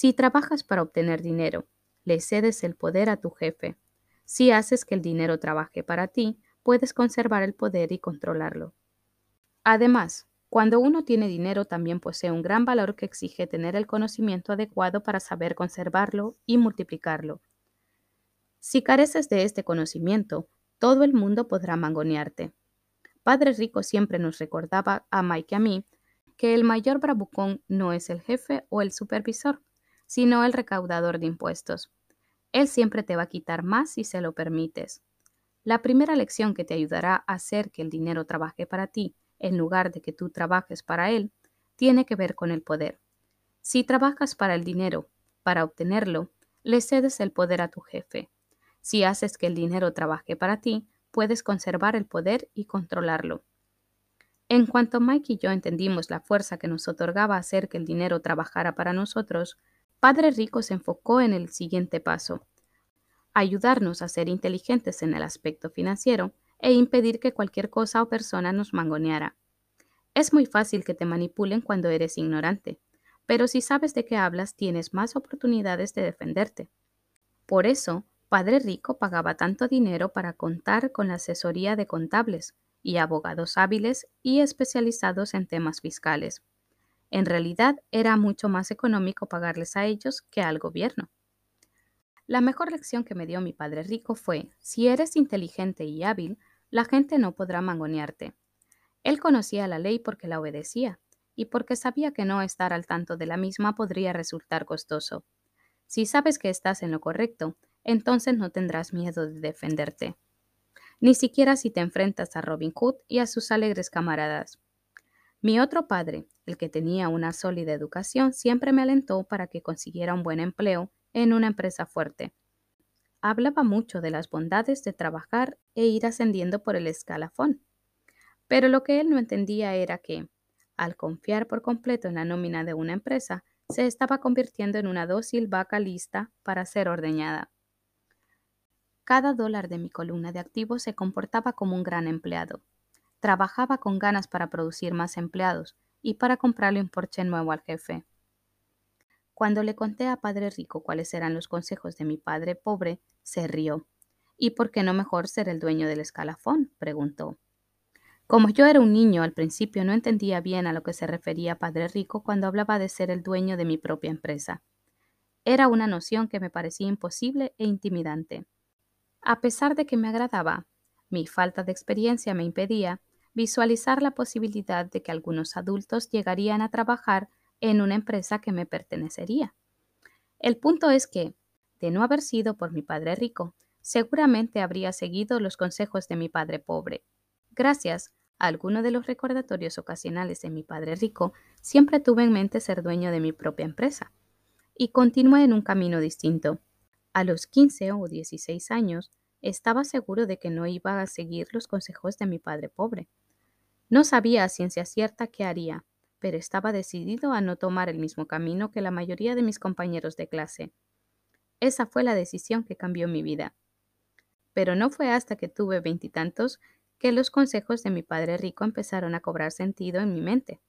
Si trabajas para obtener dinero, le cedes el poder a tu jefe. Si haces que el dinero trabaje para ti, puedes conservar el poder y controlarlo. Además, cuando uno tiene dinero también posee un gran valor que exige tener el conocimiento adecuado para saber conservarlo y multiplicarlo. Si careces de este conocimiento, todo el mundo podrá mangonearte. Padre Rico siempre nos recordaba a Mike y a mí que el mayor bravucón no es el jefe o el supervisor, sino el recaudador de impuestos. Él siempre te va a quitar más si se lo permites. La primera lección que te ayudará a hacer que el dinero trabaje para ti en lugar de que tú trabajes para él, tiene que ver con el poder. Si trabajas para el dinero, para obtenerlo, le cedes el poder a tu jefe. Si haces que el dinero trabaje para ti, puedes conservar el poder y controlarlo. En cuanto Mike y yo entendimos la fuerza que nos otorgaba hacer que el dinero trabajara para nosotros, Padre Rico se enfocó en el siguiente paso, ayudarnos a ser inteligentes en el aspecto financiero e impedir que cualquier cosa o persona nos mangoneara. Es muy fácil que te manipulen cuando eres ignorante, pero si sabes de qué hablas tienes más oportunidades de defenderte. Por eso, Padre Rico pagaba tanto dinero para contar con la asesoría de contables y abogados hábiles y especializados en temas fiscales. En realidad era mucho más económico pagarles a ellos que al gobierno. La mejor lección que me dio mi padre rico fue, si eres inteligente y hábil, la gente no podrá mangonearte. Él conocía la ley porque la obedecía y porque sabía que no estar al tanto de la misma podría resultar costoso. Si sabes que estás en lo correcto, entonces no tendrás miedo de defenderte. Ni siquiera si te enfrentas a Robin Hood y a sus alegres camaradas. Mi otro padre, el que tenía una sólida educación, siempre me alentó para que consiguiera un buen empleo en una empresa fuerte hablaba mucho de las bondades de trabajar e ir ascendiendo por el escalafón. Pero lo que él no entendía era que, al confiar por completo en la nómina de una empresa, se estaba convirtiendo en una dócil vaca lista para ser ordeñada. Cada dólar de mi columna de activos se comportaba como un gran empleado. Trabajaba con ganas para producir más empleados y para comprarle un porche nuevo al jefe. Cuando le conté a Padre Rico cuáles eran los consejos de mi padre pobre, se rió. ¿Y por qué no mejor ser el dueño del escalafón? preguntó. Como yo era un niño, al principio no entendía bien a lo que se refería Padre Rico cuando hablaba de ser el dueño de mi propia empresa. Era una noción que me parecía imposible e intimidante. A pesar de que me agradaba, mi falta de experiencia me impedía visualizar la posibilidad de que algunos adultos llegarían a trabajar en una empresa que me pertenecería. El punto es que, de no haber sido por mi padre rico, seguramente habría seguido los consejos de mi padre pobre. Gracias a alguno de los recordatorios ocasionales de mi padre rico, siempre tuve en mente ser dueño de mi propia empresa. Y continué en un camino distinto. A los 15 o 16 años, estaba seguro de que no iba a seguir los consejos de mi padre pobre. No sabía a ciencia cierta qué haría, pero estaba decidido a no tomar el mismo camino que la mayoría de mis compañeros de clase. Esa fue la decisión que cambió mi vida. Pero no fue hasta que tuve veintitantos que los consejos de mi padre rico empezaron a cobrar sentido en mi mente.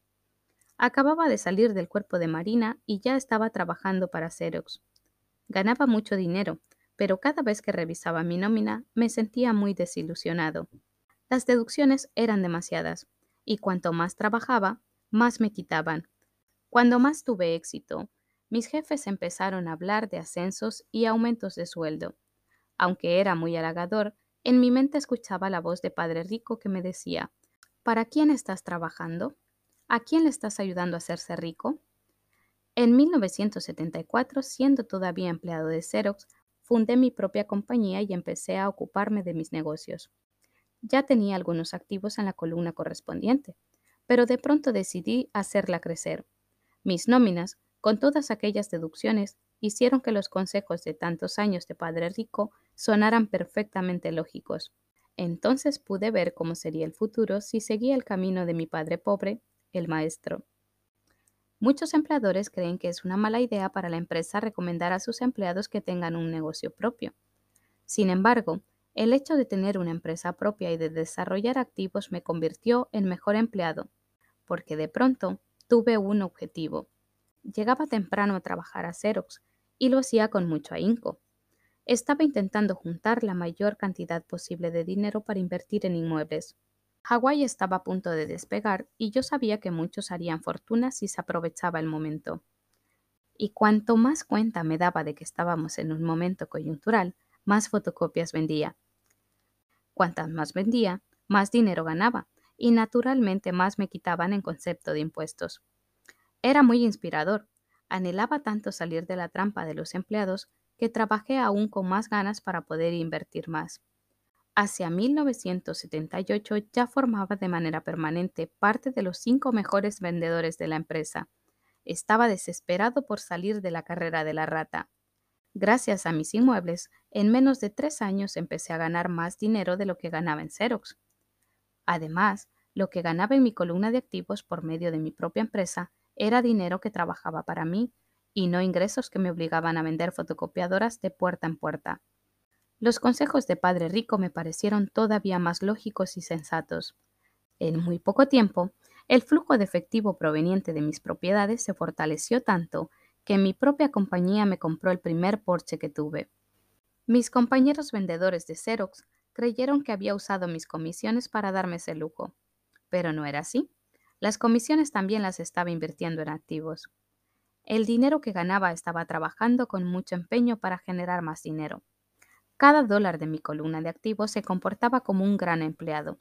Acababa de salir del cuerpo de Marina y ya estaba trabajando para Xerox. Ganaba mucho dinero, pero cada vez que revisaba mi nómina me sentía muy desilusionado. Las deducciones eran demasiadas, y cuanto más trabajaba, más me quitaban. Cuando más tuve éxito, mis jefes empezaron a hablar de ascensos y aumentos de sueldo. Aunque era muy halagador, en mi mente escuchaba la voz de Padre Rico que me decía, ¿Para quién estás trabajando? ¿A quién le estás ayudando a hacerse rico? En 1974, siendo todavía empleado de Xerox, fundé mi propia compañía y empecé a ocuparme de mis negocios. Ya tenía algunos activos en la columna correspondiente, pero de pronto decidí hacerla crecer. Mis nóminas, con todas aquellas deducciones, hicieron que los consejos de tantos años de padre rico sonaran perfectamente lógicos. Entonces pude ver cómo sería el futuro si seguía el camino de mi padre pobre, el maestro. Muchos empleadores creen que es una mala idea para la empresa recomendar a sus empleados que tengan un negocio propio. Sin embargo, el hecho de tener una empresa propia y de desarrollar activos me convirtió en mejor empleado porque de pronto tuve un objetivo, llegaba temprano a trabajar a Xerox y lo hacía con mucho ahínco. Estaba intentando juntar la mayor cantidad posible de dinero para invertir en inmuebles. Hawái estaba a punto de despegar y yo sabía que muchos harían fortuna si se aprovechaba el momento. Y cuanto más cuenta me daba de que estábamos en un momento coyuntural, más fotocopias vendía. Cuantas más vendía, más dinero ganaba, y naturalmente más me quitaban en concepto de impuestos. Era muy inspirador. Anhelaba tanto salir de la trampa de los empleados que trabajé aún con más ganas para poder invertir más. Hacia 1978 ya formaba de manera permanente parte de los cinco mejores vendedores de la empresa. Estaba desesperado por salir de la carrera de la rata. Gracias a mis inmuebles, en menos de tres años empecé a ganar más dinero de lo que ganaba en Xerox. Además, lo que ganaba en mi columna de activos por medio de mi propia empresa era dinero que trabajaba para mí y no ingresos que me obligaban a vender fotocopiadoras de puerta en puerta. Los consejos de Padre Rico me parecieron todavía más lógicos y sensatos. En muy poco tiempo, el flujo de efectivo proveniente de mis propiedades se fortaleció tanto que mi propia compañía me compró el primer Porsche que tuve. Mis compañeros vendedores de Xerox creyeron que había usado mis comisiones para darme ese lujo. Pero no era así. Las comisiones también las estaba invirtiendo en activos. El dinero que ganaba estaba trabajando con mucho empeño para generar más dinero. Cada dólar de mi columna de activos se comportaba como un gran empleado.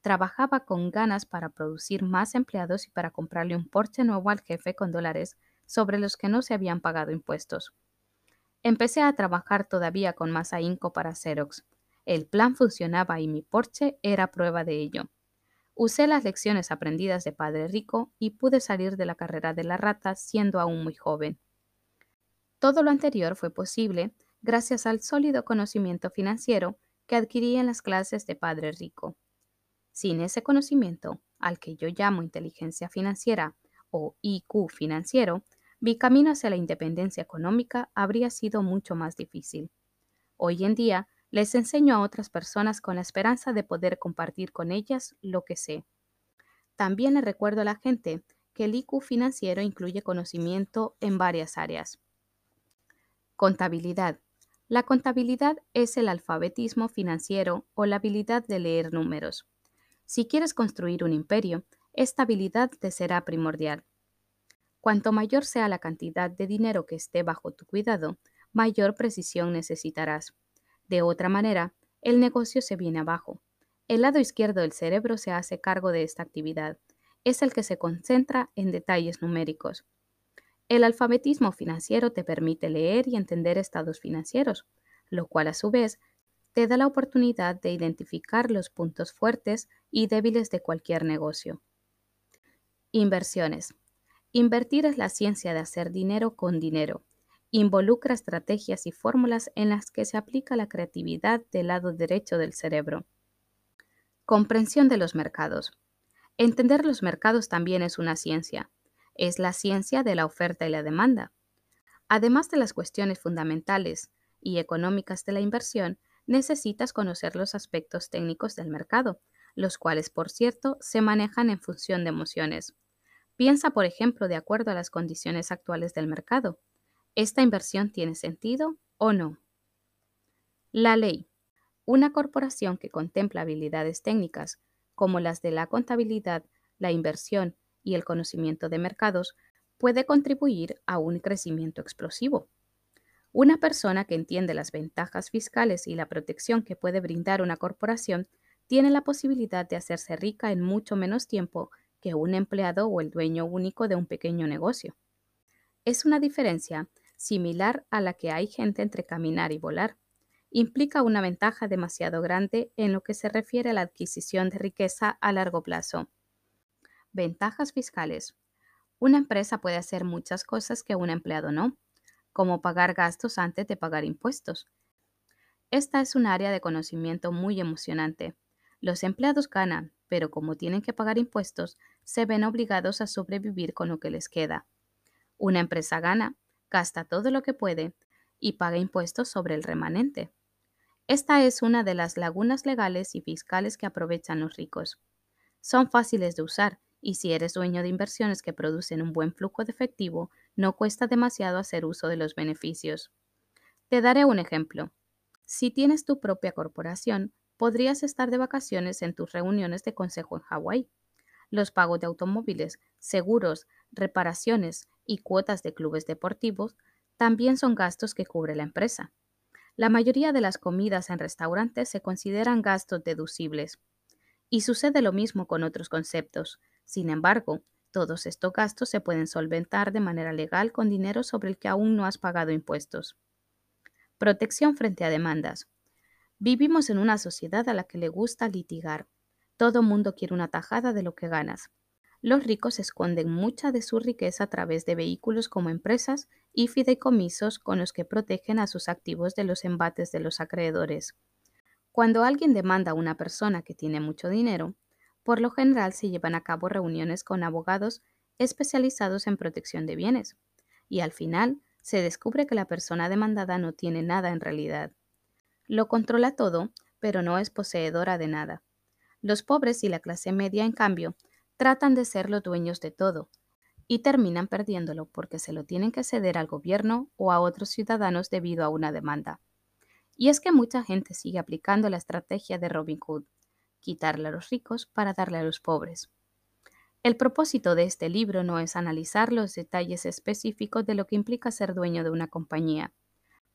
Trabajaba con ganas para producir más empleados y para comprarle un Porsche nuevo al jefe con dólares sobre los que no se habían pagado impuestos. Empecé a trabajar todavía con más ahínco para Xerox, el plan funcionaba y mi Porsche era prueba de ello. Usé las lecciones aprendidas de Padre Rico y pude salir de la carrera de la rata siendo aún muy joven. Todo lo anterior fue posible gracias al sólido conocimiento financiero que adquirí en las clases de Padre Rico. Sin ese conocimiento, al que yo llamo inteligencia financiera o IQ financiero, mi camino hacia la independencia económica habría sido mucho más difícil. Hoy en día les enseño a otras personas con la esperanza de poder compartir con ellas lo que sé. También le recuerdo a la gente que el IQ financiero incluye conocimiento en varias áreas. Contabilidad. La contabilidad es el alfabetismo financiero o la habilidad de leer números. Si quieres construir un imperio, esta habilidad te será primordial. Cuanto mayor sea la cantidad de dinero que esté bajo tu cuidado, mayor precisión necesitarás. De otra manera, el negocio se viene abajo. El lado izquierdo del cerebro se hace cargo de esta actividad. Es el que se concentra en detalles numéricos. El alfabetismo financiero te permite leer y entender estados financieros, lo cual a su vez te da la oportunidad de identificar los puntos fuertes y débiles de cualquier negocio. Inversiones. Invertir es la ciencia de hacer dinero con dinero Involucra estrategias y fórmulas en las que se aplica la creatividad del lado derecho del cerebro. Comprensión de los mercados. Entender los mercados también es una ciencia. Es la ciencia de la oferta y la demanda. Además de las cuestiones fundamentales y económicas de la inversión, necesitas conocer los aspectos técnicos del mercado, los cuales, por cierto, se manejan en función de emociones. Piensa, por ejemplo, de acuerdo a las condiciones actuales del mercado. ¿Esta inversión tiene sentido o no? La ley. Una corporación que contempla habilidades técnicas como las de la contabilidad, la inversión y el conocimiento de mercados puede contribuir a un crecimiento explosivo. Una persona que entiende las ventajas fiscales y la protección que puede brindar una corporación tiene la posibilidad de hacerse rica en mucho menos tiempo que un empleado o el dueño único de un pequeño negocio. Es una diferencia similar a la que hay gente entre caminar y volar, implica una ventaja demasiado grande en lo que se refiere a la adquisición de riqueza a largo plazo. Ventajas fiscales. Una empresa puede hacer muchas cosas que un empleado no, como pagar gastos antes de pagar impuestos. Esta es un área de conocimiento muy emocionante. Los empleados ganan, pero como tienen que pagar impuestos, se ven obligados a sobrevivir con lo que les queda. Una empresa gana, gasta todo lo que puede y paga impuestos sobre el remanente. Esta es una de las lagunas legales y fiscales que aprovechan los ricos. Son fáciles de usar y si eres dueño de inversiones que producen un buen flujo de efectivo, no cuesta demasiado hacer uso de los beneficios. Te daré un ejemplo. Si tienes tu propia corporación, podrías estar de vacaciones en tus reuniones de consejo en Hawái. Los pagos de automóviles, seguros, reparaciones y cuotas de clubes deportivos también son gastos que cubre la empresa. La mayoría de las comidas en restaurantes se consideran gastos deducibles. Y sucede lo mismo con otros conceptos. Sin embargo, todos estos gastos se pueden solventar de manera legal con dinero sobre el que aún no has pagado impuestos. Protección frente a demandas. Vivimos en una sociedad a la que le gusta litigar. Todo mundo quiere una tajada de lo que ganas. Los ricos esconden mucha de su riqueza a través de vehículos como empresas y fideicomisos con los que protegen a sus activos de los embates de los acreedores. Cuando alguien demanda a una persona que tiene mucho dinero, por lo general se llevan a cabo reuniones con abogados especializados en protección de bienes, y al final se descubre que la persona demandada no tiene nada en realidad. Lo controla todo, pero no es poseedora de nada. Los pobres y la clase media, en cambio, tratan de ser los dueños de todo, y terminan perdiéndolo porque se lo tienen que ceder al gobierno o a otros ciudadanos debido a una demanda. Y es que mucha gente sigue aplicando la estrategia de Robin Hood, quitarle a los ricos para darle a los pobres. El propósito de este libro no es analizar los detalles específicos de lo que implica ser dueño de una compañía,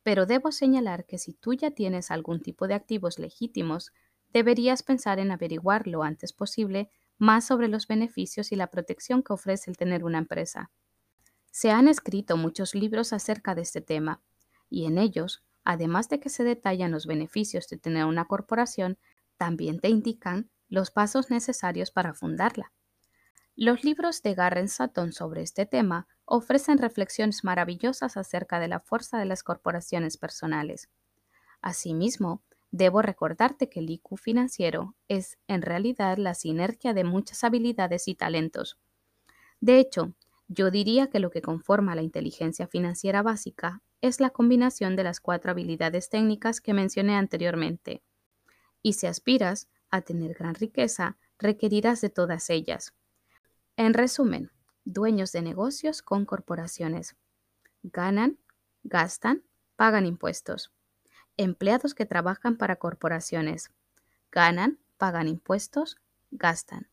pero debo señalar que si tú ya tienes algún tipo de activos legítimos, deberías pensar en averiguar lo antes posible más sobre los beneficios y la protección que ofrece el tener una empresa. Se han escrito muchos libros acerca de este tema, y en ellos, además de que se detallan los beneficios de tener una corporación, también te indican los pasos necesarios para fundarla. Los libros de Garren Sutton sobre este tema ofrecen reflexiones maravillosas acerca de la fuerza de las corporaciones personales. Asimismo, debo recordarte que el IQ financiero es en realidad la sinergia de muchas habilidades y talentos. De hecho, yo diría que lo que conforma la inteligencia financiera básica es la combinación de las cuatro habilidades técnicas que mencioné anteriormente y si aspiras a tener gran riqueza, requerirás de todas ellas. En resumen, dueños de negocios con corporaciones. Ganan, gastan, pagan impuestos. Empleados que trabajan para corporaciones. Ganan, pagan impuestos, gastan.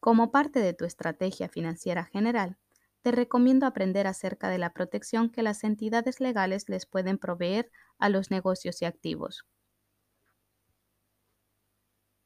Como parte de tu estrategia financiera general, te recomiendo aprender acerca de la protección que las entidades legales les pueden proveer a los negocios y activos.